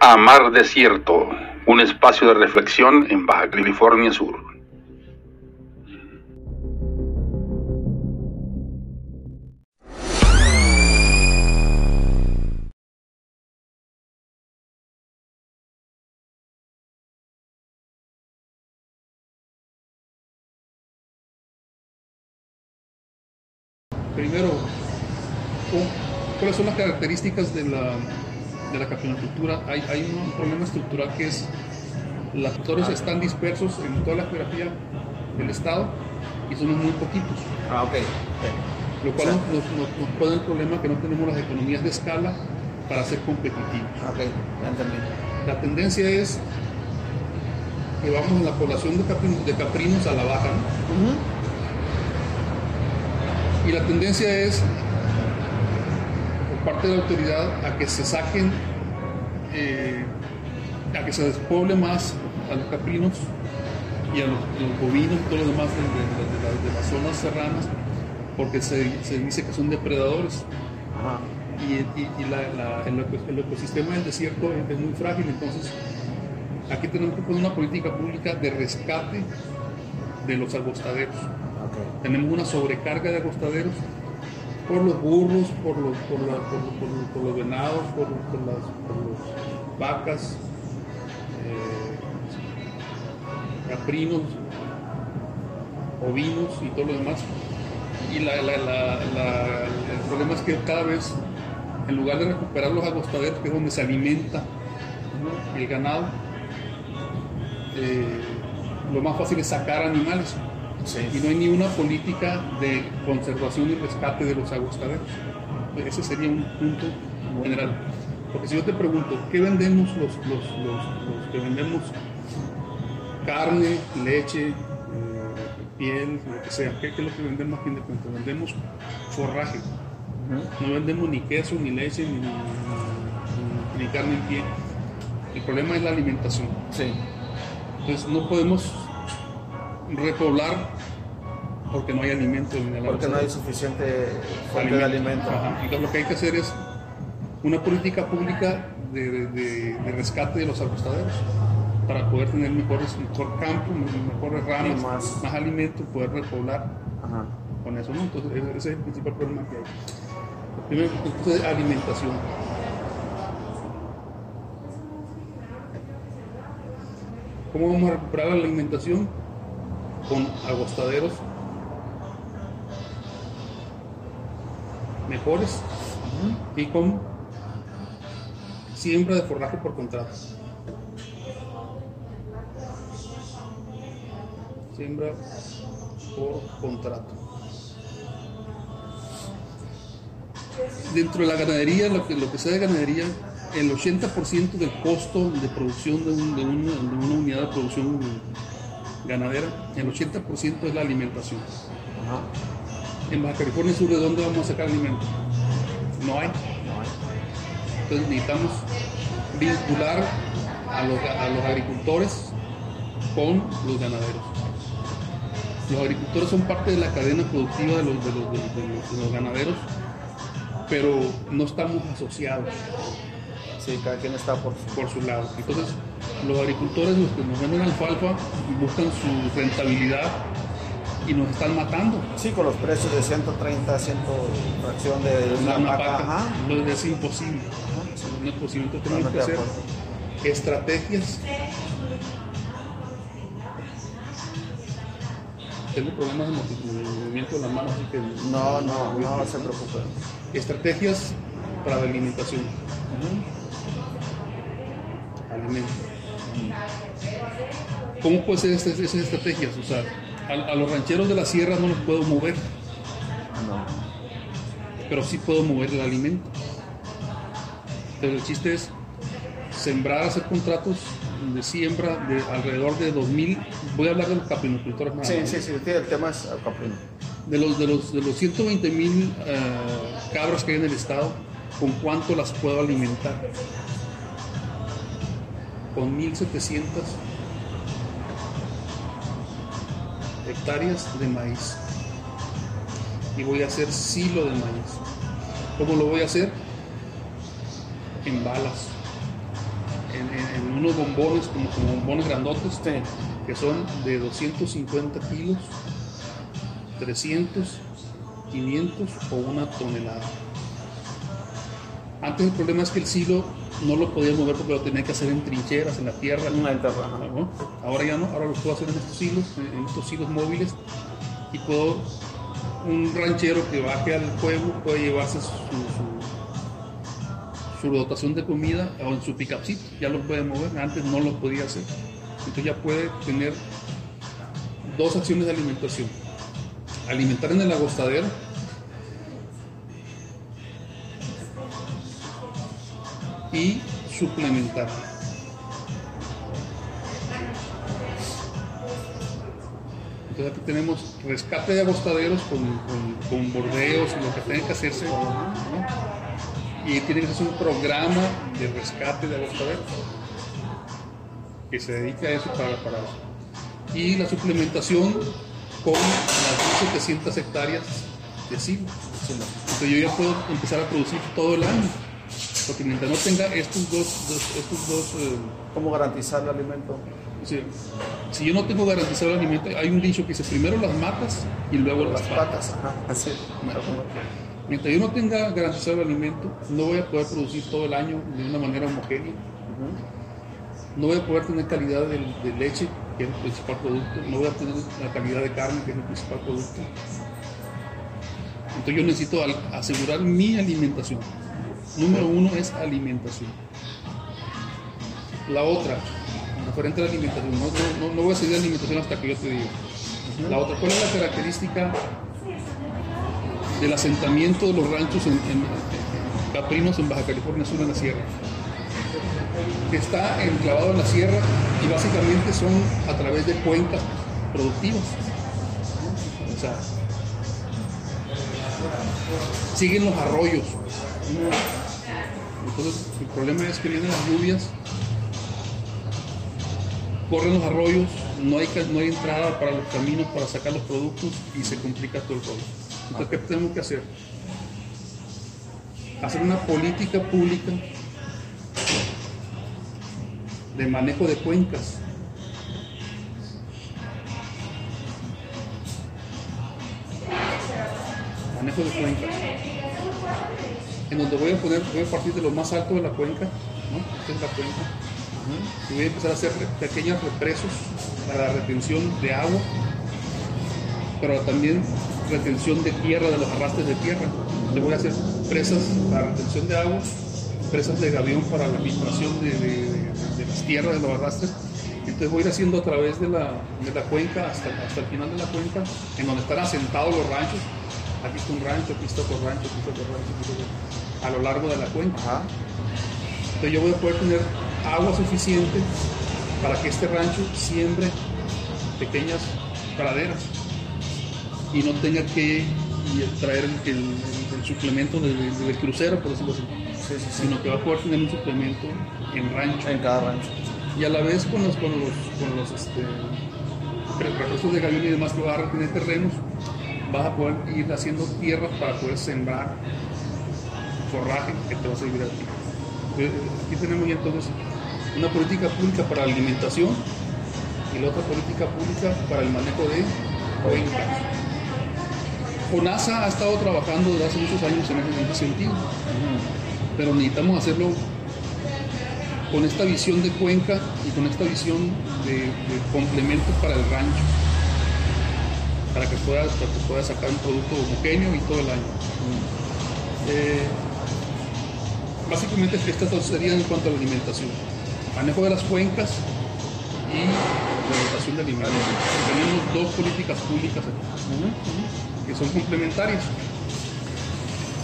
a Mar Desierto, un espacio de reflexión en Baja California Sur. Primero, ¿cuáles son las características de la, de la capinocultura? Hay, hay un problema estructural que es los actores están dispersos en toda la geografía del estado y somos muy poquitos. Ah, ok. Lo cual nos, nos, nos pone el problema que no tenemos las economías de escala para ser competitivos. Ok, ya entendí. La tendencia es que vamos la población de caprinos, de caprinos a la baja. ¿no? Y la tendencia es, parte de la autoridad, a que se saquen, eh, a que se despoble más a los caprinos y a los, los bovinos y todo lo demás de, de- de la- de las zonas serranas, porque se, se dice que son depredadores. Ajá. Y, y- y la- la- el, eco- el ecosistema del desierto es, es muy frágil, entonces aquí tenemos que poner una política pública de rescate de los agostaderos. Tenemos una sobrecarga de acostaderos por los burros, por los, por la- por, por por los venados, por, por las por los vacas, eh, caprinos, ovinos y todo lo demás. Y la- la- la- el problema es que cada vez, en lugar de recuperar los acostaderos, que es donde se alimenta el ganado, eh, lo más fácil es sacar animales Sí. y no hay ni una política de conservación y rescate de los aguastaderos. Ese sería un punto general. Porque si yo te pregunto, ¿qué vendemos los, los, los, los que vendemos carne, leche, eh, piel, lo que sea? ¿Qué, qué es lo que vendemos a fin de cuentas? Vendemos forraje. No vendemos ni queso, ni leche, ni, ni- ni carne en pie. El problema es la alimentación. Sí. Entonces no podemos repoblar porque no hay alimento en el Porque no hay suficiente fuente de alimento. Ajá. Entonces lo que hay que hacer es una política pública de, de- de- de rescate de los acostaderos para poder tener mejores, mejor campo, me- mejores ramas, más- más, alimento, poder repoblar Ajá. con eso, ¿no? Entonces ese es el principal problema que hay. Primero, entonces, alimentación. ¿Cómo vamos a recuperar la alimentación? Con agostaderos mejores y con siembra de forraje por contrato. Siembra por contrato. Dentro de la ganadería, lo que, lo que sea de ganadería, el 80% del costo de producción de, de una unidad de producción ganadera, el 80% es la alimentación. Ajá. En Baja California Sur, ¿de dónde vamos a sacar alimento? No hay. No hay. Entonces necesitamos vincular a los, a los agricultores con los ganaderos. Los agricultores son parte de la cadena productiva de los, de los- de los- de los- de los ganaderos, pero no estamos asociados Sí, cada quien está por su. por su lado. Entonces, los agricultores, los que nos venden alfalfa, buscan su rentabilidad y nos están matando. Sí, con los precios de 130, 100 fracción de una, Una vaca. es imposible. Ajá, sí. No es posible. Entonces tenemos que hacer estrategias. Tengo problemas de movi- de movimiento de las manos, así que No, no, no se preocupe. estrategias para la alimentación. Alimento. ¿Cómo puede ser esas estrategias? O sea, a, a los rancheros de la sierra no los puedo mover, No. pero sí puedo mover el alimento. Pero el chiste es sembrar, hacer contratos de siembra de alrededor de 2.000, voy a hablar de los caprinocultores Sí, más. sí, sí, sí, el tema es caprino. De los, de los, de los 120 mil cabras que hay en el estado, ¿con cuánto las puedo alimentar? Con 1.700 hectáreas de maíz. Y voy a hacer silo de maíz. ¿Cómo lo voy a hacer? En balas. en- en unos bombones, como, como bombones grandotes, Sí. que son de 250 kilos, 300, 500 o una tonelada. Antes el problema es que el silo no lo podía mover porque lo tenía que hacer en trincheras, en la tierra. En la tierra, ajá. ¿no? Ahora ya no, ahora lo puedo hacer en estos hilos, en en estos hilos móviles y puedo, un ranchero que baje al pueblo puede llevarse su, su, su dotación de comida o en su picapcito, ya lo puede mover, antes no lo podía hacer. Entonces ya puede tener dos acciones de alimentación. Alimentar en el agostadero y suplementar. Entonces aquí tenemos rescate de agostaderos con, con- bordeos y lo que tenga que hacerse. Y tiene que hacerse un programa de rescate de agostaderos que se dedica a eso para, para eso. Y la suplementación con las 1.700 hectáreas de silo. Entonces yo ya puedo empezar a producir todo el año. Porque mientras no tenga estos dos, dos- estos dos eh, ¿Cómo garantizar el alimento? Sí. Si yo no tengo garantizado el alimento, hay un dicho que dice primero las matas y luego las, Las patas. patas. Mientras yo no tenga garantizado el alimento, no voy a poder producir todo el año de una manera homogénea. No voy a poder tener calidad de, de leche, que es el principal producto. No voy a tener la calidad de carne, que es el principal producto. Entonces yo necesito asegurar mi alimentación. Número uno es alimentación. La otra, referente a la alimentación, no, no- no- no voy a seguir la alimentación hasta que yo te diga. La otra, ¿cuál es la característica del asentamiento de los ranchos en, en- en caprinos en Baja California Sur en la sierra? Que está enclavado en la sierra y básicamente son a través de cuencas productivas. O sea, siguen los arroyos. Entonces, el problema es que vienen las lluvias, corren los arroyos, no hay, no hay entrada para los caminos para sacar los productos y se complica todo el rollo. Entonces, ¿qué tenemos que hacer? Hacer una política pública de manejo de cuencas. Manejo de cuencas en donde voy a poner, voy a partir de lo más alto de la cuenca, ¿no? Esta es la cuenca, y voy a empezar a hacer pequeños represos para la retención de agua, pero también retención de tierra, de los arrastres de tierra. Le voy a hacer presas para retención de agua, presas de gavión para la filtración de, de- de- de las tierras, de los arrastres. Entonces voy a ir haciendo a través de la, de la cuenca hasta, hasta el final de la cuenca, en donde están asentados los ranchos. Aquí está un rancho, aquí está otro rancho, aquí está otro rancho, aquí está otro rancho, a lo largo de la cuenca. Ajá. Entonces yo voy a poder tener agua suficiente para que este rancho siembre pequeñas praderas y no tenga que y traer el, el- el suplemento del, del crucero, por decirlo así, Sí, sí, sí. sino que va a poder tener un suplemento en rancho En cada rancho. y a la vez con los, con los, con los este, re- recursos de gavión y demás que va a retener terrenos, vas a poder ir haciendo tierras para poder sembrar forraje que te va a servir a ti. Eh, Aquí tenemos ya entonces una política pública para alimentación y la otra política pública para el manejo de cuencas. FONASA ha estado trabajando desde hace muchos años en ese sentido, pero necesitamos hacerlo con esta visión de cuenca y con esta visión de, de complemento para el rancho, para que puedas para que puedas sacar un producto homogéneo y todo el año. Eh, básicamente estas dos serían en cuanto a la alimentación, manejo de las cuencas y la dotación de alimentos. Tenemos dos políticas públicas aquí, que son complementarias.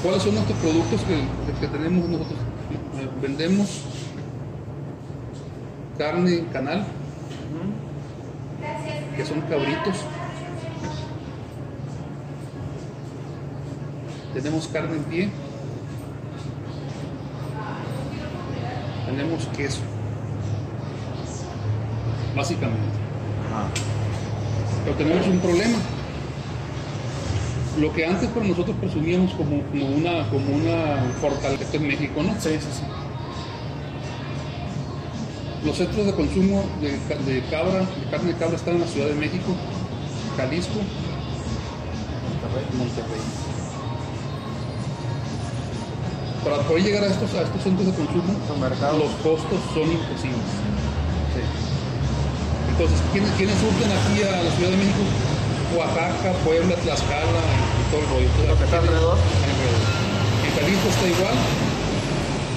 ¿Cuáles son nuestros productos que, que tenemos nosotros? Eh, Vendemos carne en canal, que son cabritos. Tenemos carne en pie. Tenemos queso. Básicamente. Pero tenemos un problema. Lo que antes para nosotros presumíamos como, como una, como una fortaleza en México, ¿no? Sí, sí, sí. Los centros de consumo de, de cabra, de carne de cabra están en la Ciudad de México, Jalisco, Monterrey. Para poder llegar a estos, a estos centros de consumo, los costos son imposibles. Entonces, ¿quiénes, ¿quiénes surten aquí a la Ciudad de México? Oaxaca, Puebla, Tlaxcala y todo el rollo. Entonces, Lo que está alrededor. alrededor. En Jalisco está igual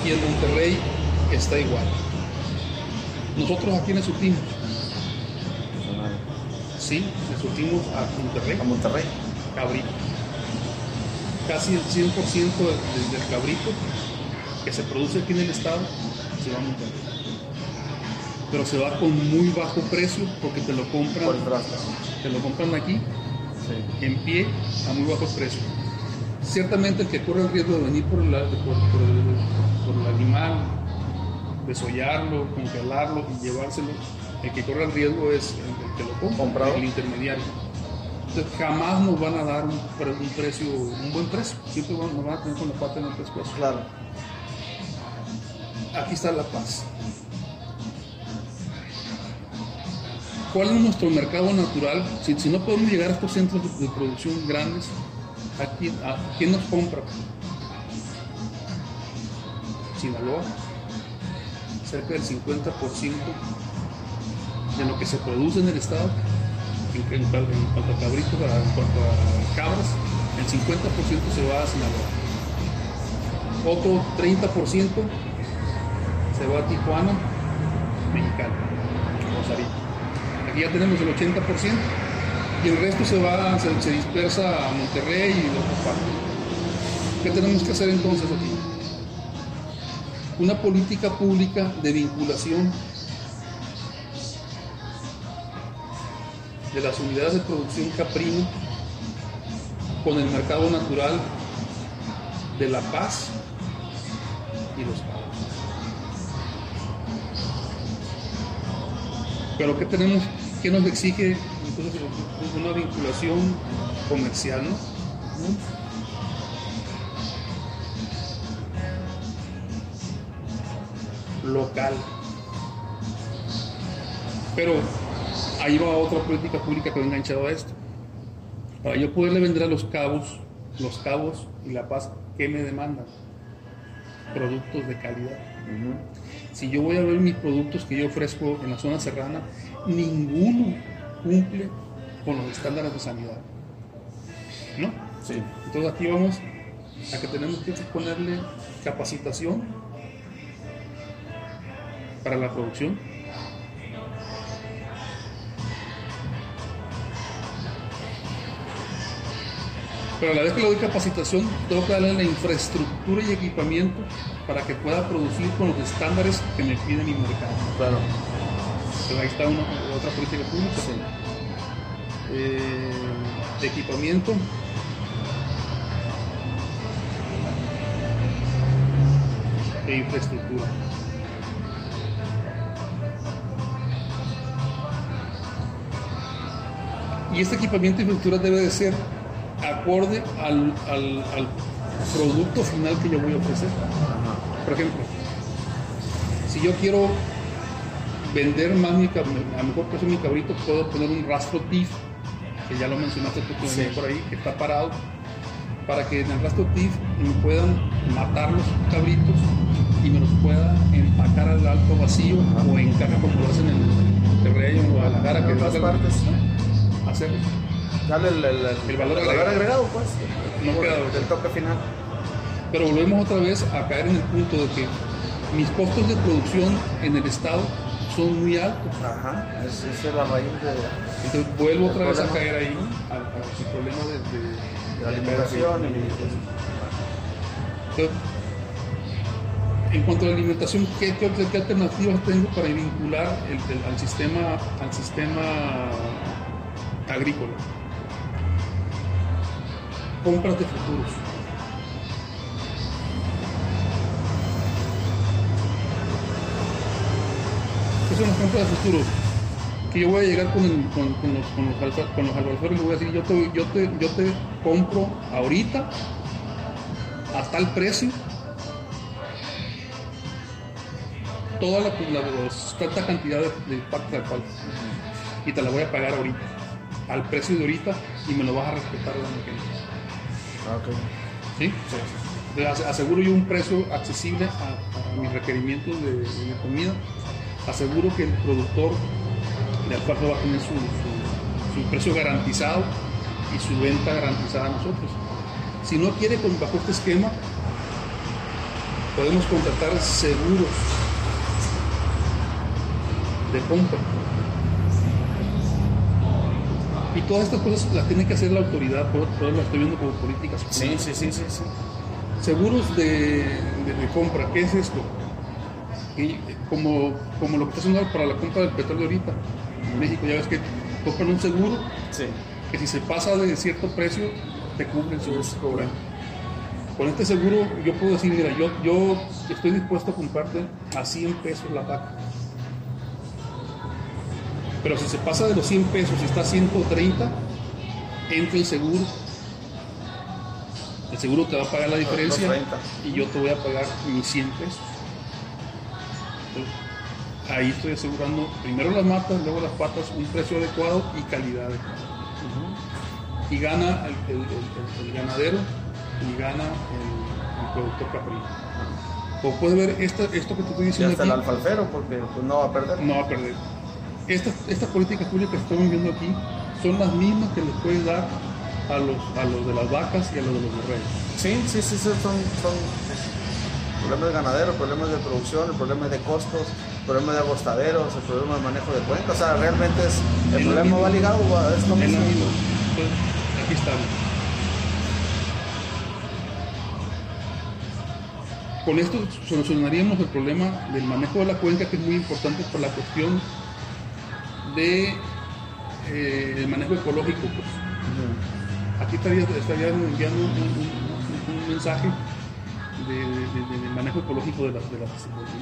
y en Monterrey está igual. Nosotros aquí le surtimos, sí, le surtimos a Monterrey, A Monterrey. cabrito. Casi el 100% del, del- cabrito que se produce aquí en el estado se va a Monterrey. Pero se va con muy bajo precio porque te lo compran, te lo compran aquí Sí. en pie a muy bajo precio. Ciertamente el que corre el riesgo de venir por, la- por- por el, por el animal, desollarlo, congelarlo y llevárselo, el que corre el riesgo es el, el que lo compra, el intermediario. Jamás nos van a dar un, pre- un precio, un buen precio, siempre van- nos van a tener con la pata en el pescuezo. Claro. Aquí está la paz. ¿Cuál es nuestro mercado natural? Si, si no podemos llegar a estos centros de, de producción grandes, ¿a quién, a quién nos compra? Sinaloa, cerca del 50% de lo que se produce en el estado, en, cuanto a cabritos, en cuanto a cabras, el 50% se va a Sinaloa. Otro 30% se va a Tijuana, Mexicali, Rosarito. Aquí ya tenemos el 80% y el resto se va, se, se dispersa a Monterrey y otras partes. ¿Qué tenemos que hacer entonces aquí? Una política pública de vinculación de las unidades de producción caprino con el mercado natural de La Paz y los cabos. Pero ¿qué tenemos? ¿Qué nos exige entonces una vinculación comercial, no? Local. Pero ahí va otra política pública que va enganchado a esto. Para yo poderle vender a los cabos, los cabos y La Paz, ¿qué me demandan? Productos de calidad. Si yo voy a ver mis productos que yo ofrezco en la zona serrana, ninguno cumple con los estándares de sanidad. ¿No? Sí. Entonces aquí vamos a que tenemos que ponerle capacitación para la producción. Pero a la vez que le doy capacitación, tengo que darle la infraestructura y equipamiento para que pueda producir con los estándares que me pide mi mercado. Claro. Pero ahí está una, otra política pública. Eh, de equipamiento. E infraestructura. Y este equipamiento e infraestructura debe de ser acorde al, al- al producto final que yo voy a ofrecer. Por ejemplo, si yo quiero vender más mi, a mejor precio mi cabrito, puedo poner un rastro TIF, que ya lo mencionaste tú que Sí. por ahí, que está parado, para que en el rastro TIF me puedan matar los cabritos y me los pueda empacar al alto vacío o en caja como lo hacen en Monterrey o en Guadalajara, En que otras es partes. hacerlo. Dale el, el- el- El valor agregado. agregado, pues. No Por queda el, otro. el toque final. Pero volvemos otra vez a caer en el punto de que mis costos de producción en el estado son muy altos. Ajá. Es- Esa es la raíz de, Entonces vuelvo otra vez a caer ahí al, al problema de, de- de la alimentación. y- Entonces, en cuanto a la alimentación, ¿qué, qué, qué alternativas tengo para vincular el- el- al, sistema, al sistema agrícola? Compras de futuros. ¿Qué son las compras de futuros? Que yo voy a llegar con, los, con, los, con los y le voy a decir, yo te, yo, te, yo te compro ahorita a tal precio toda la, la, la cantidad de, de parte alcohol y te la voy a pagar ahorita, al precio de ahorita y me lo vas a respetar el año Ah, ok. ¿Sí? Aseguro yo un precio accesible a, a mis requerimientos de, de mi comida. Aseguro que el productor de alfalfa va a tener su, su- su precio garantizado y su venta garantizada a nosotros. Si no quiere con, bajo este esquema, podemos contratar seguros de compra. Y todas estas cosas las tiene que hacer la autoridad, por por eso las estoy viendo como políticas Sí, sí, sí, sí, sí. Seguros de, de- de compra, ¿qué es esto? Y como, como lo que está haciendo para la compra del petróleo ahorita. En México ya ves que compran un seguro Sí. que si se pasa de cierto precio, te cubre el seguro. Sí. Con este seguro yo puedo decir, mira, yo, yo estoy dispuesto a comprarte a 100 pesos la vaca. Pero si se pasa de los 100 pesos y está a 130, entra el seguro. El seguro te va a pagar la diferencia Los 30. y yo te voy a pagar mis 100 pesos. Entonces, ahí estoy asegurando primero las matas, luego las patas, un precio adecuado y calidad adecuada. Y gana el, el- el- el ganadero y gana el, productor caprino. Como puedes ver, esta- esto que te estoy Y diciendo hasta el alfalfero, porque pues, no va a perder. no va a perder. Estas, estas políticas públicas que estamos viendo aquí son las mismas que les puedes dar a los, a los de las vacas y a los de los borregos. Sí, sí, sí, sí, son, son problemas de ganadero, problemas de producción, el problema de costos, el problema de agostaderos, el problema de manejo de cuenca. O sea, realmente es, el problema va ligado, va- es lo Es mismo. Entonces, aquí estamos. Con esto solucionaríamos el problema del manejo de la cuenca, que es muy importante por la cuestión de eh, el manejo ecológico. pues. Aquí estaría, estaría enviando un, un- un- un mensaje de, de- de- del manejo ecológico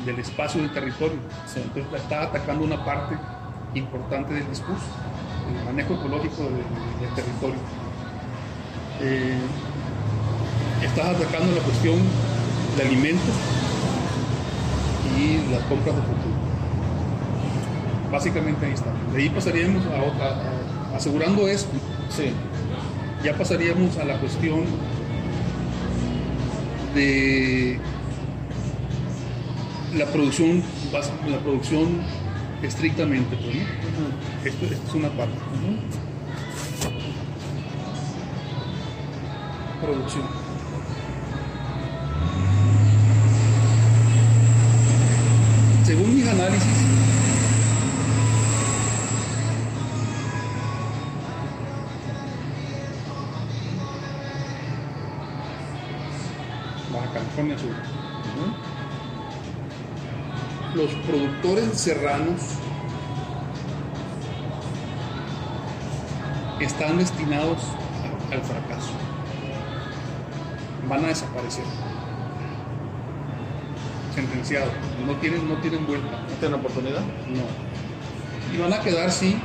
del espacio del territorio. Entonces está atacando una parte importante del discurso, el manejo ecológico del, del territorio. Eh, estás atacando la cuestión de alimentos y las compras de futuro. Básicamente ahí está. De ahí pasaríamos a otra, asegurando esto, Sí, ya pasaríamos a la cuestión de la producción, la producción estrictamente. pues, ¿no? Esto, esto es una parte. Producción. Según mis análisis, California Sur. Los productores serranos están destinados al fracaso. Van a desaparecer. Sentenciado. No tienen, no tienen vuelta. ¿no tiene oportunidad? No. Y van a quedar, sí,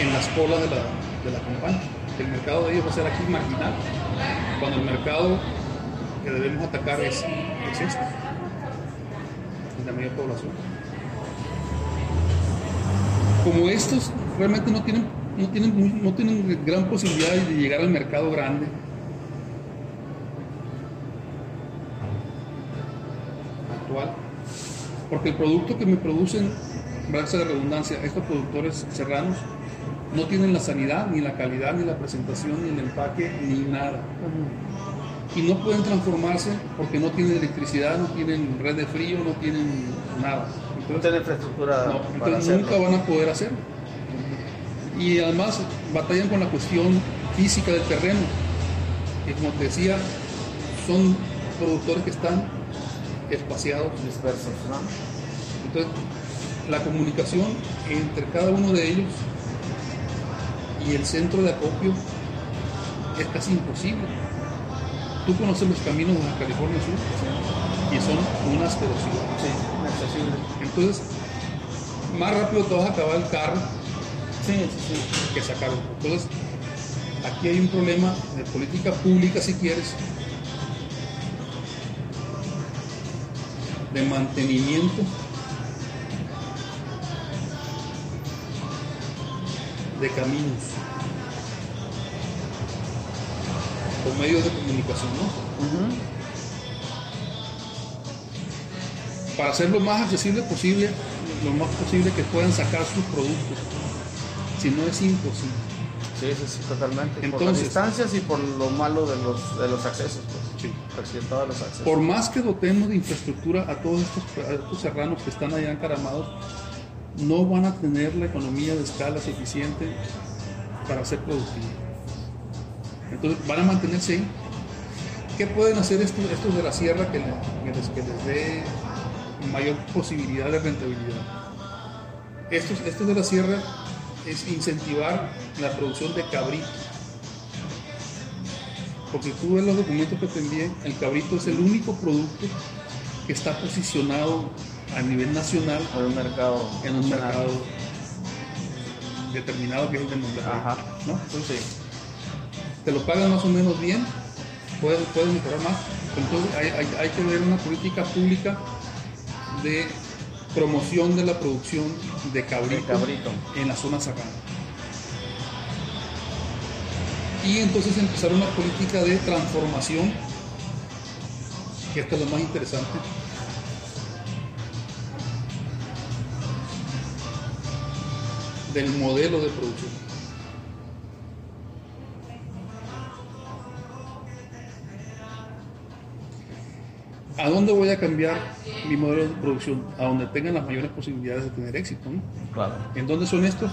en las colas de la, de la campaña. El mercado de ellos va a ser aquí marginal, cuando el mercado que debemos atacar es, es este, es la media población. Como estos realmente no tienen, no tienen, no tienen gran posibilidad de llegar al mercado grande, actual, porque el producto que me producen, valga la redundancia, estos productores serranos no tienen la sanidad, ni la calidad, ni la presentación, ni el empaque, ni nada. Y no pueden transformarse porque no tienen electricidad, no tienen red de frío, no tienen nada. No Entonces, tiene infraestructura no, para entonces hacerlo. nunca van a poder hacerlo. Y además batallan con la cuestión física del terreno, que como te decía, son productores que están espaciados. dispersos, ¿no? Entonces, la comunicación entre cada uno de ellos el centro de acopio es casi imposible. Tú conoces los caminos de California Sur y son unas velocidades. Sí, Entonces, más rápido te vas a acabar el carro que sacarlo. Entonces, aquí hay un problema de política pública, si quieres, de mantenimiento de caminos o medios de comunicación, ¿no? Para hacer lo más accesible posible, lo más posible que puedan sacar sus productos. Si no es imposible. Sí, sí, sí, totalmente. por las distancias y por lo malo de los, de los accesos. Pues. Sí. Accidentados los accesos. Por más que dotemos de infraestructura a todos estos, a estos serranos que están allá encaramados, no van a tener la economía de escala suficiente para ser productivos. Entonces van a mantenerse ahí. ¿Qué pueden hacer estos, de la sierra que les, que les dé mayor posibilidad de rentabilidad? Estos, estos de la sierra es incentivar la producción de cabrito. Porque tú ves los documentos que te envié, el cabrito es el único producto que está posicionado a nivel nacional En un mercado. en un nacional. mercado determinado que es el de Monterrey. Ajá. ¿no? Entonces, te lo pagan más o menos bien, puedes, puedes mejorar más. Entonces hay, hay- hay que ver una política pública de promoción de la producción de cabrito, en la zona serrana. Y entonces empezar una política de transformación, que esto es lo más interesante, del modelo de producción. ¿A dónde voy a cambiar mi modelo de producción? A donde tengan las mayores posibilidades de tener éxito. ¿no? Claro. ¿En dónde son estos?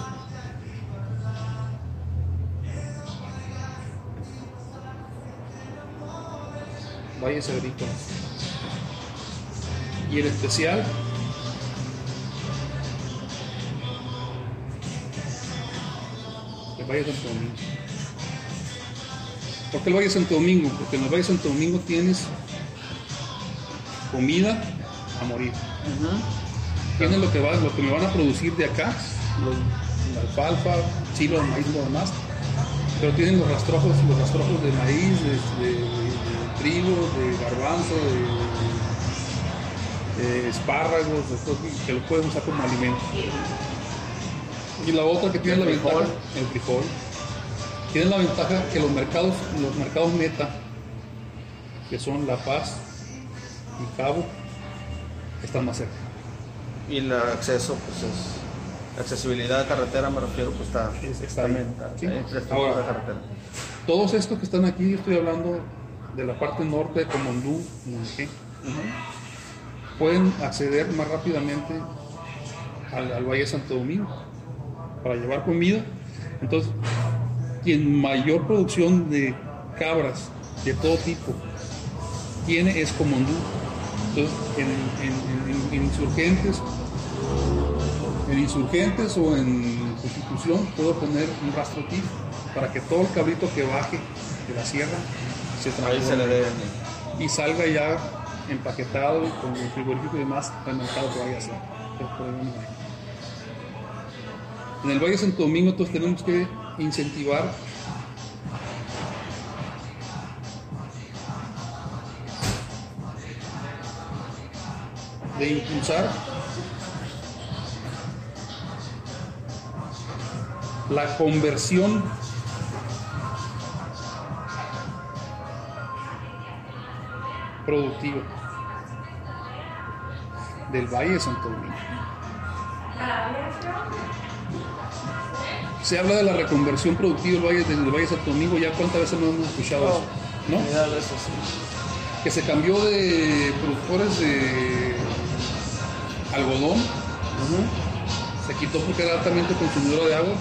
Valles agrícolas. Y en especial Valle de Santo Domingo. ¿Por qué el Valle de Santo Domingo? Porque en el Valle de Santo Domingo tienes comida a morir. Tienen lo que, va, lo que me van a producir de acá, los- la alfalfa, chilo, maíz, lo demás. Pero tienen los rastrojos, los rastrojos de maíz, de, de- de trigo, de garbanzo, de, de espárragos, de que lo pueden usar como alimento. Y la otra que tiene El la frijol. ventaja, el frijol, tiene la ventaja que los mercados, los mercados meta, que son La Paz y Cabo, están más cerca. Y el acceso, pues es. La accesibilidad de carretera, me refiero, pues está. Es- está también. Sí. Ahora, de carretera. Todos estos que están aquí, yo estoy hablando de la parte norte de Comondú, pueden acceder más rápidamente al, al Valle de Santo Domingo para llevar comida. Entonces, quien mayor producción de cabras de todo tipo tiene es Comondú. Entonces, en, en- en- en insurgentes, en insurgentes o en constitución puedo poner un rastro TIF para que todo el cabrito que baje de la sierra se transforme y salga ya empaquetado con el frigorífico y demás al mercado que vaya a hacer. En el Valle de Santo Domingo entonces tenemos que incentivar de impulsar la conversión productiva del Valle de Santo Domingo. Se habla de la reconversión productiva del Valle, del Valle de Santo Domingo, ya cuántas veces no hemos escuchado eso, ¿no? Sí. que se cambió de productores de algodón, se quitó porque era altamente consumidora de agua,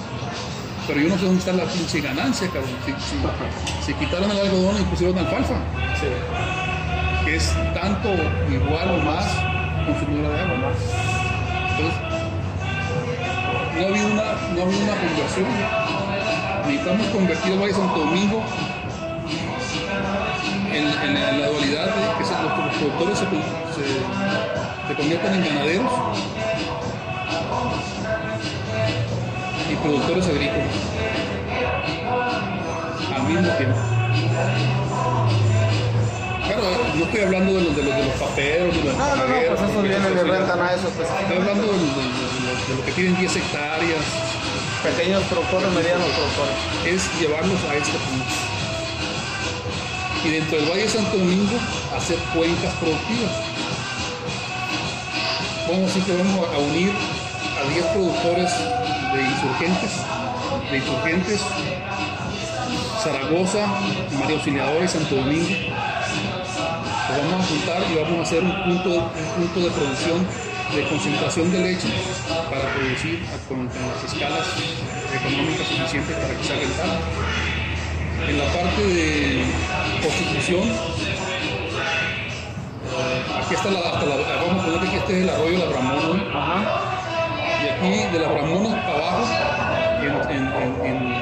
pero yo no sé dónde está la pinche ganancia, cabrón. Si, si- si quitaron el algodón y pusieron alfalfa, Sí. que es tanto igual o más consumidora de agua. Entonces, no ha habido una, no ha habido una conversión. Necesitamos convertir el Valle Santo Domingo en, en- en la dualidad de que se- los, productores se, se- se conviertan en ganaderos y productores agrícolas al mismo tiempo. Claro, no estoy hablando de los de los, de los paperos, de los No, pues eso, pues Estoy hablando de, los- de los- de los que tienen 10 hectáreas, pequeños productores, medianos productores. es llevarlos a este punto. Y dentro del Valle de Santo Domingo, hacer cuencas productivas. Vamos a decir que vamos a unir a 10 productores de insurgentes, de insurgentes, Zaragoza, María Auxiliadora y Santo Domingo. Los vamos a juntar y vamos a hacer un punto, un punto de producción de concentración de leche para producir con, con las escalas económicas suficientes para que sea rentable. En la parte de constitución, eh, aquí está la, hasta la, vamos a poner que aquí este es el arroyo de la. Ajá. y aquí de la Bramones para abajo, en, en- en- en-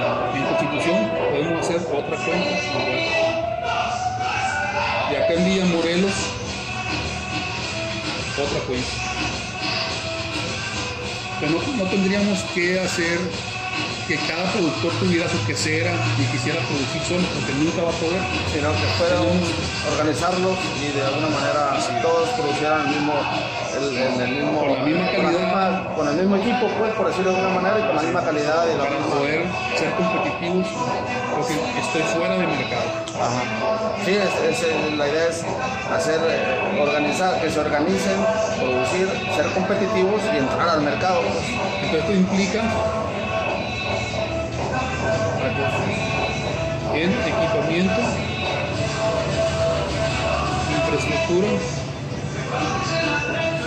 Constitución, podemos hacer otra cuenta. Y acá en Villa Morelos, otra cuenta. Pero no, no tendríamos que hacer que cada productor tuviera su quesera y quisiera producir solo, porque nunca va a poder. Sino que fuera un, organizarlos y de alguna manera todos producieran el mismo, el, el- el mismo Con la misma con calidad. el mismo equipo, pues, por decirlo de alguna manera, y con la misma calidad y la para misma- poder ser competitivos, porque estoy fuera de mercado. Ajá. Sí, es- es- la idea es hacer, eh, organizar, que se organicen, producir, ser competitivos y entrar al mercado. pues. Entonces esto implica en equipamiento, infraestructura,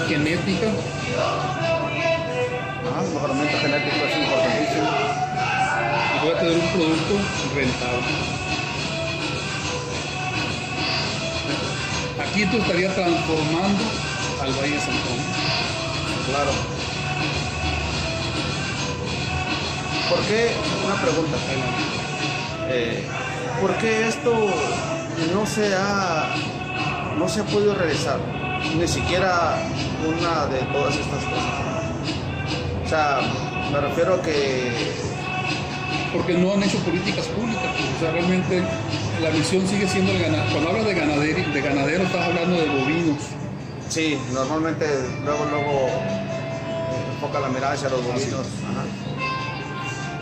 genética, Ajá, mejoramiento genético es importantísimo. Voy a tener un producto rentable. Aquí esto estaría transformando al Valle de San. Claro. ¿Por qué? Una pregunta. Eh, ¿Por qué esto no se ha no se ha podido realizar? Ni siquiera una de todas estas cosas. O sea, me refiero a que porque no han hecho políticas públicas. pues, O sea, realmente la misión sigue siendo el ganadero. Cuando hablas de ganadero, de ganadero estás hablando de bovinos. sí, normalmente luego luego eh, enfoca la mirada hacia los bovinos. Ajá.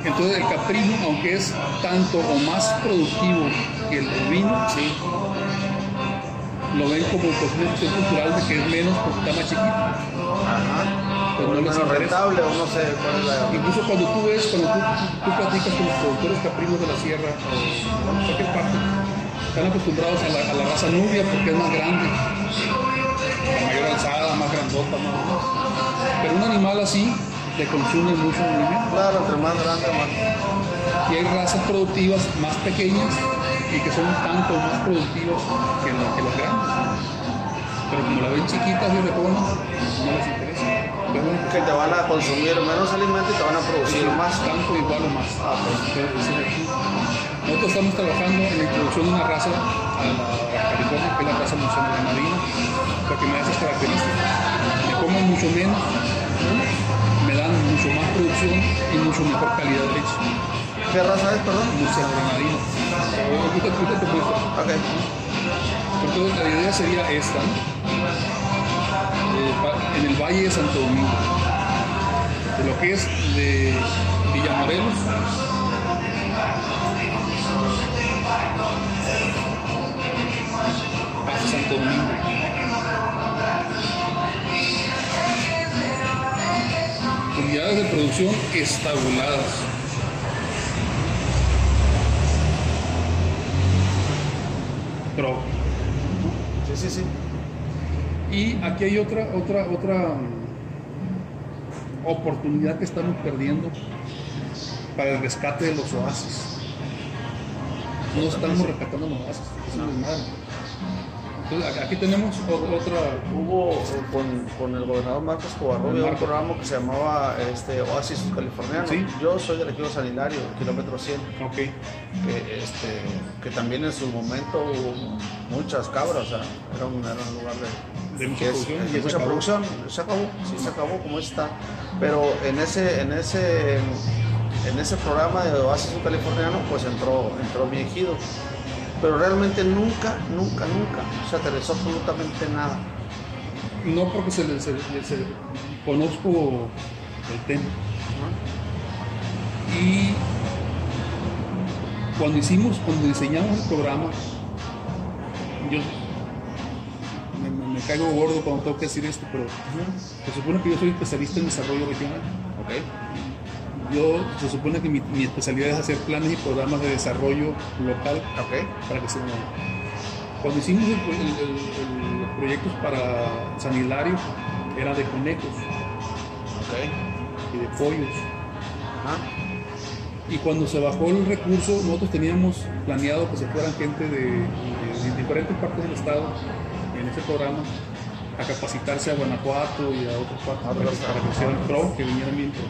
Entonces el caprino, aunque es tanto o más productivo que el bovino, lo ven como pues, una cuestión cultural de que es menos porque está más chiquito. Ajá. Pero no les rentable o no sé cuál es la... Incluso cuando tú ves, cuando tú, tú platicas con los productores caprinos de la sierra o cualquier parte, están acostumbrados a la, a la raza nubia porque es más grande, mayor alzada, más grandota, más. Pero un animal así te consume mucho movimiento. Claro, entre más grande, más... Y hay razas productivas más pequeñas y que son tanto más productivas que, la- que las grandes. Pero como la ven chiquitas y jóvenes, no bueno, que te van a consumir menos alimento y te van a producir más. tanto igual o más. Ah, pues. Nosotros estamos trabajando en la introducción de una raza a la California, que es la raza musona granadina, porque me da esas características. Me comen mucho menos, me dan mucho más producción y mucho mejor calidad de leche. ¿Qué raza es, perdón? Ahorita te muestro. Ok. Entonces la idea sería esta, ¿no? En el Valle de Santo Domingo, de lo que es de Villamorelos Santo Domingo. Unidades de producción estabuladas. Pro. Sí, sí, sí. Y aquí hay otra, otra, otra mm, oportunidad que estamos perdiendo para el rescate de los oasis. No estamos rescatando los oasis, es. Entonces, aquí tenemos otra. Hubo eh, con, con el gobernador Marcos Covarrubia un programa que se llamaba este, Oasis Californiano. Sí. Yo soy del equipo sanitario, kilómetro 100, Ok. que, este, que también en su momento hubo muchas cabras, o sea, era un, era un lugar de, De mucha es- producción, es y mucha acabó. producción. Se acabó, sí, se acabó como está. Pero en ese, en ese, en ese programa de Oasis Californiano, pues entró, entró mi ejido. pero realmente nunca, nunca, nunca se aterrizó absolutamente nada. No porque se le, se se- conozco el tema. Y cuando hicimos, cuando diseñamos el programa, yo me, me- me caigo gordo cuando tengo que decir esto, pero se supone que yo soy especialista en desarrollo regional. Ok, Yo se supone que mi, mi especialidad es hacer planes y programas de desarrollo local ok, para que se muevan. Cuando hicimos el- el- el- el- los proyectos para San Hilario, era de conejos ok. y de pollos. Ajá. Y cuando se bajó el recurso, nosotros teníamos planeado que se fueran gente de, de- de diferentes partes del estado en ese programa a capacitarse a Guanajuato y a otras partes A para, otros para que hicieran pro, que vinieran bien pro.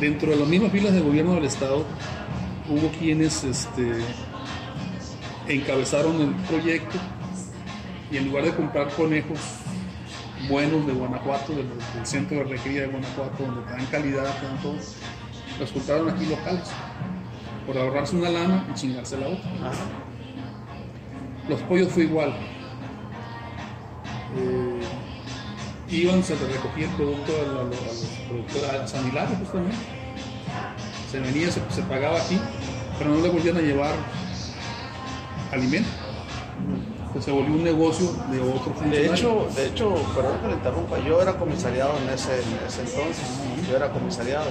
Dentro de las mismas filas de gobierno del estado, hubo quienes este, encabezaron el proyecto y en lugar de comprar conejos buenos de Guanajuato, del, del centro de recría de Guanajuato, donde te dan calidad, te dan todo, los compraron aquí locales por ahorrarse una lana y chingarse la otra. Ajá. Los pollos fue igual. Eh, iban, se les recogía el producto a, la- a los productores, a San Hilario justamente. Se venía, se, se pagaba aquí, pero no le volvían a llevar alimento. Entonces se volvió un negocio de otro De funcionario. hecho, de hecho, perdón que le interrumpa, yo era comisariado en ese, en ese entonces, yo era comisariado.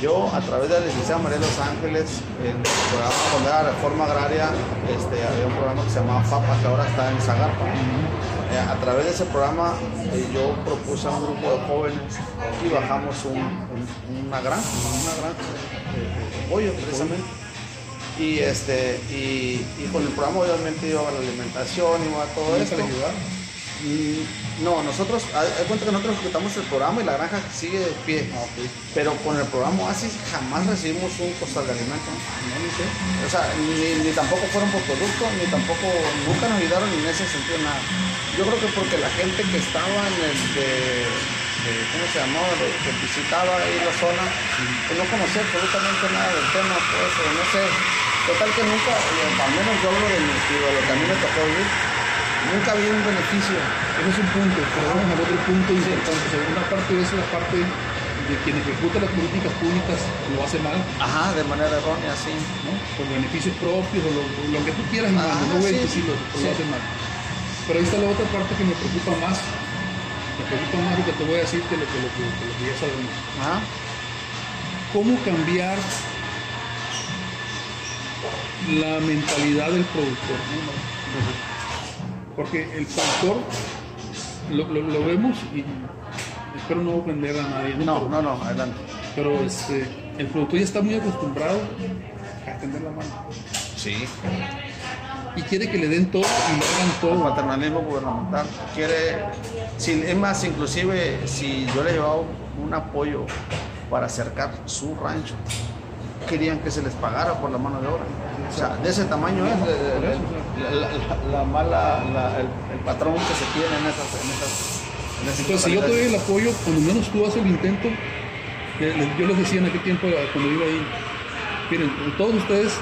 Yo, a través de la licenciada María de Los Ángeles, en el programa cuando era Reforma Agraria, este, había un programa que se llamaba FAPA, que ahora está en Zagarpa. Eh, a través de ese programa, eh, yo propuse a un grupo de jóvenes y bajamos un- un- una granja, una granja de, de pollo, precisamente. Y, este, y, y con el programa obviamente iba la alimentación, iba todo ¿Nunca esto. Mm, No, nosotros, haz cuenta que nosotros ejecutamos el programa y la granja sigue de pie. Pero con el programa Oasis jamás recibimos un costal de alimento. No, sé. O sea, ni, ni tampoco fueron por producto, ni tampoco, nunca nos ayudaron en ese sentido nada. Yo creo que porque la gente que estaba en de, de- ¿cómo se? De- que visitaba ahí la zona, que no conocía absolutamente nada del tema, pues, o no sé. Total que nunca, o al menos yo hablo de mi estilo, lo que a mí me tocó vivir, nunca vi un beneficio. Ese es un punto, pero vamos al otro punto importante. Sea, una parte de eso es la parte de quien ejecuta las políticas públicas lo hace mal, Ajá, de manera errónea, sí. ¿no? Por beneficios propios o lo, lo que tú quieras, hermano, no sí, sí. lo hace mal. Pero ahí está la otra parte que me preocupa más. Me preocupa más lo que te voy a decir que lo que, lo que, que lo que ya sabemos. Ajá. ¿Cómo cambiar la mentalidad del productor? ¿no? Porque el productor lo, lo- lo vemos y espero no ofender a nadie. No, no, no, adelante. Pero este, el productor ya está muy acostumbrado a extender la mano. Sí. Y quiere que le den todo y le hagan El todo. paternalismo gubernamental quiere, si, es más, inclusive si yo le llevaba un apoyo para acercar su rancho, querían que se les pagara por la mano de obra. O sea, de ese tamaño es el- el- la, la- la mala, la- el, el patrón que se tiene en esas, en esas, en esas Entonces, si yo te doy el apoyo, cuando menos tú haces el intento, le- yo les decía en aquel tiempo eh, cuando iba ahí, miren, todos ustedes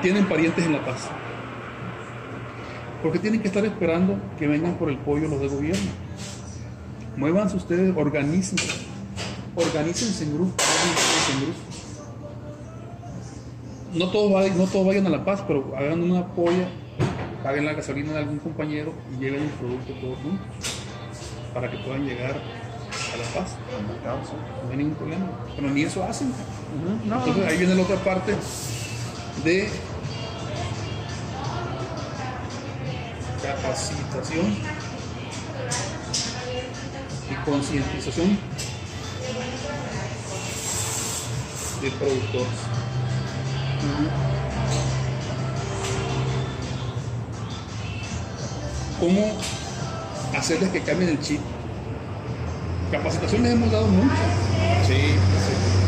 tienen parientes en La Paz. Porque tienen que estar esperando que vengan por el pollo los de gobierno. Muévanse ustedes, organícense. Organícense en grupos. organícense en grupos. No todos, vayan, no todos vayan a La Paz, pero hagan una polla, paguen la gasolina de algún compañero y lleven el producto todos juntos para que puedan llegar a La Paz. No hay ningún problema. Pero ni eso hacen. No, Entonces ahí viene la otra parte de capacitación y concientización de productores. ¿Cómo hacerles que cambien el chip? Capacitación les hemos dado mucho sí,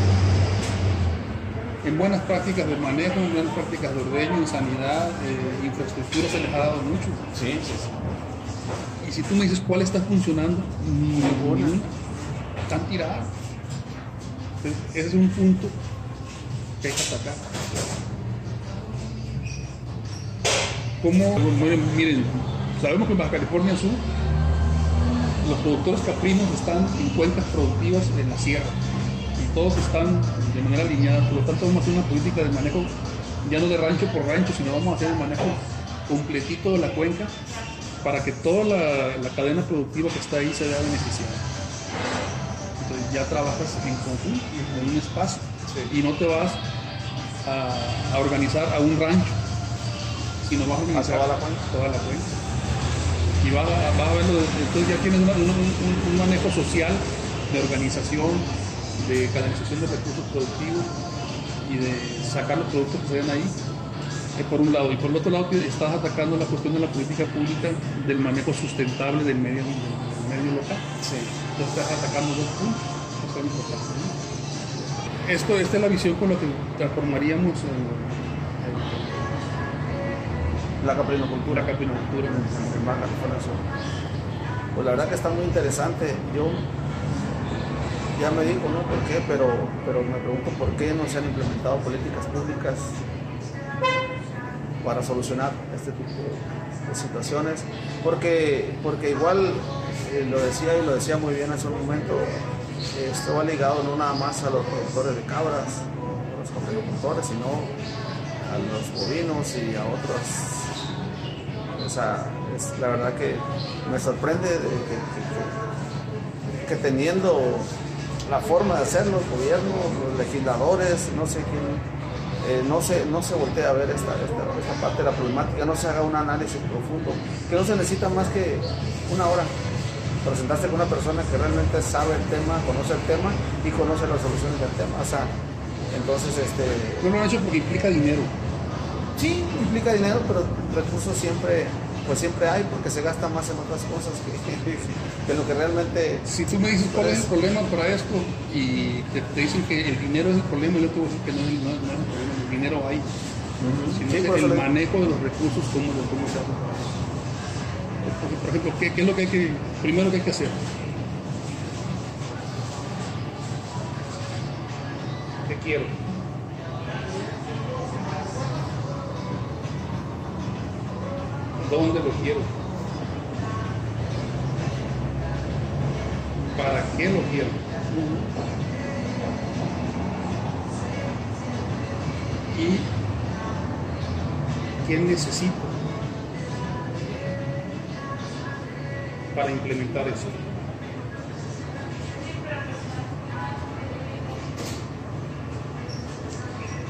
en buenas prácticas de manejo, en buenas prácticas de ordeño, en sanidad, eh, infraestructura se les ha dado mucho. Sí, sí, sí. Y si tú me dices cuál está funcionando, ninguna. Están tiradas. Entonces, ese es un punto que hay que atacar. ¿Cómo? Miren, sabemos que en Baja California Sur los productores caprinos están en cuentas productivas en la sierra todos están de manera alineada, por lo tanto vamos a hacer una política de manejo ya no de rancho por rancho, sino vamos a hacer el manejo completito de la cuenca para que toda la, la cadena productiva que está ahí se vea beneficiada. Entonces ya trabajas en conjunto, en un espacio, y no te vas a, a organizar a un rancho, sino vas a organizar toda la cuenca. toda la cuenca. Y vas a, vas a verlo, entonces ya tienes una- un, un- un manejo social de organización, de canalización de recursos productivos y de sacar los productos que se ven ahí, eh, por un lado. Y por el otro lado que estás atacando la cuestión de la política pública del manejo sustentable del medio, del medio local. Sí. Entonces estás atacando dos puntos que son importantes. ¿no? Esto, esta es la visión con la que transformaríamos el- La el- caprinocultura. la capinocultura. en California Sur. Pues la verdad que está muy interesante. Yo ya me dijo, ¿no? ¿Por qué? Pero, pero me pregunto por qué no se han implementado políticas públicas para solucionar este tipo de situaciones. Porque, porque igual, eh, lo decía y lo decía muy bien hace un momento, eh, esto va ligado no nada más a los productores de cabras, a los capricultores, sino a los bovinos y a otros o sea, la verdad que me sorprende de que, que- que- que teniendo la forma de hacerlo, el gobierno, los legisladores, no sé quién, eh, no, se, no se voltea a ver esta, esta, esta parte de la problemática, no se haga un análisis profundo, que no se necesita más que una hora. Presentarse con una persona que realmente sabe el tema, conoce el tema y conoce las soluciones del tema. O sea, entonces, este, No lo han hecho porque implica dinero. Sí, implica dinero, pero recursos siempre, pues siempre hay, porque se gasta más en otras cosas que, que lo que realmente... Si tú me dices cuál es el problema para esto y te, te dicen que el dinero es el problema, yo te voy a decir que no, es- no, es- no es el problema, el dinero hay. Sino Sí, es por eso el le- manejo de los recursos, cómo, cómo se hace. para eso. Porque, por ejemplo, ¿qué, qué es lo que hay que, primero que hay que hacer? ¿Qué quiero? ¿Dónde lo quiero? ¿Para qué lo quiero? ¿Y qué necesito para implementar eso?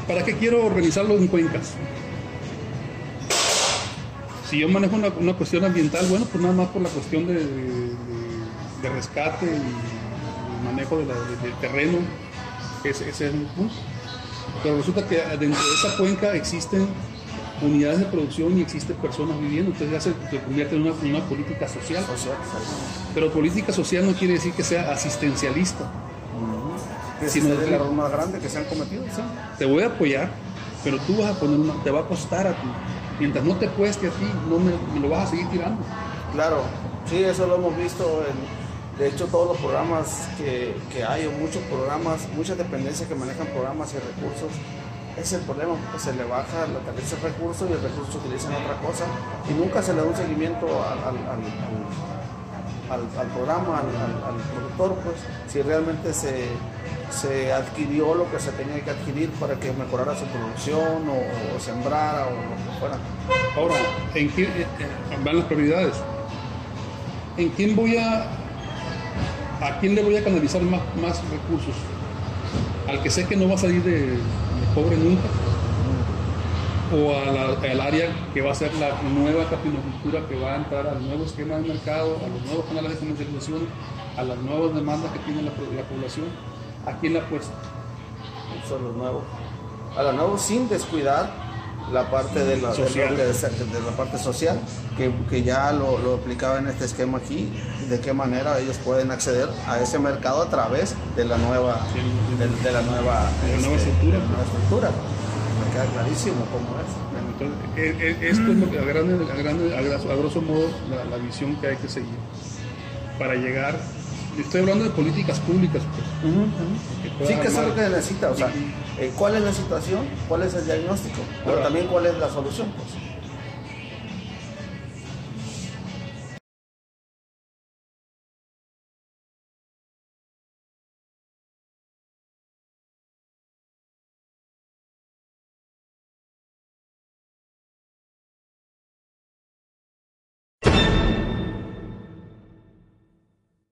¿Para qué quiero organizarlo en cuencas? Si yo manejo una, una cuestión ambiental, bueno, pues nada más por la cuestión de, de- de rescate y manejo de la- de- del terreno, ese, ese es un punto. Pero resulta que dentro de esa cuenca existen unidades de producción y existen personas viviendo, entonces ya se, se convierte en una, en una política social. social, Pero política social no quiere decir que sea asistencialista. que Si es no- el error más grande que se han cometido, ¿sí? Te voy a apoyar, pero tú vas a poner una, te va a costar a ti. Mientras no te cueste a ti, no me, lo vas a seguir tirando. Claro, sí, eso lo hemos visto. En, de hecho, todos los programas que, hay, o muchos programas, muchas dependencias que manejan programas y recursos, es el problema, porque se le baja la tarifa de recursos y el recurso se utiliza en otra cosa y nunca se le da un seguimiento al, al- al- al- al- al programa, al, al- al productor, pues, si realmente se, se adquirió lo que se tenía que adquirir para que mejorara su producción o, sembrara o lo que fuera. Ahora, ¿en qué eh, eh, van las prioridades? ¿En quién voy a, a quién le voy a canalizar más, más recursos? ¿Al que sé que no va a salir de, de pobre nunca? ¿O al área que va a ser la nueva capinocultura que va a entrar al nuevo esquema de mercado, a los nuevos canales de comercialización, a las nuevas demandas que tiene la población? ¿A quién la apuesta? son los nuevos. A los nuevos sin descuidar la parte de la, de lo Social. que es- de la parte social, que, que ya lo, lo aplicaba en este esquema aquí, de qué manera ellos pueden acceder a ese mercado a través de la nueva, de, de la nueva, De la nueva este, estructura. de la nueva estructura. Me queda clarísimo cómo es. Entonces, e- e- esto es lo que a, grande, a, grande- a grosso modo la, la visión que hay que seguir para llegar. Estoy hablando de políticas públicas. pues, que Sí, que eso es lo que necesita, o sea, eh, cuál es la situación, cuál es el diagnóstico, pero también cuál es la solución. Pues.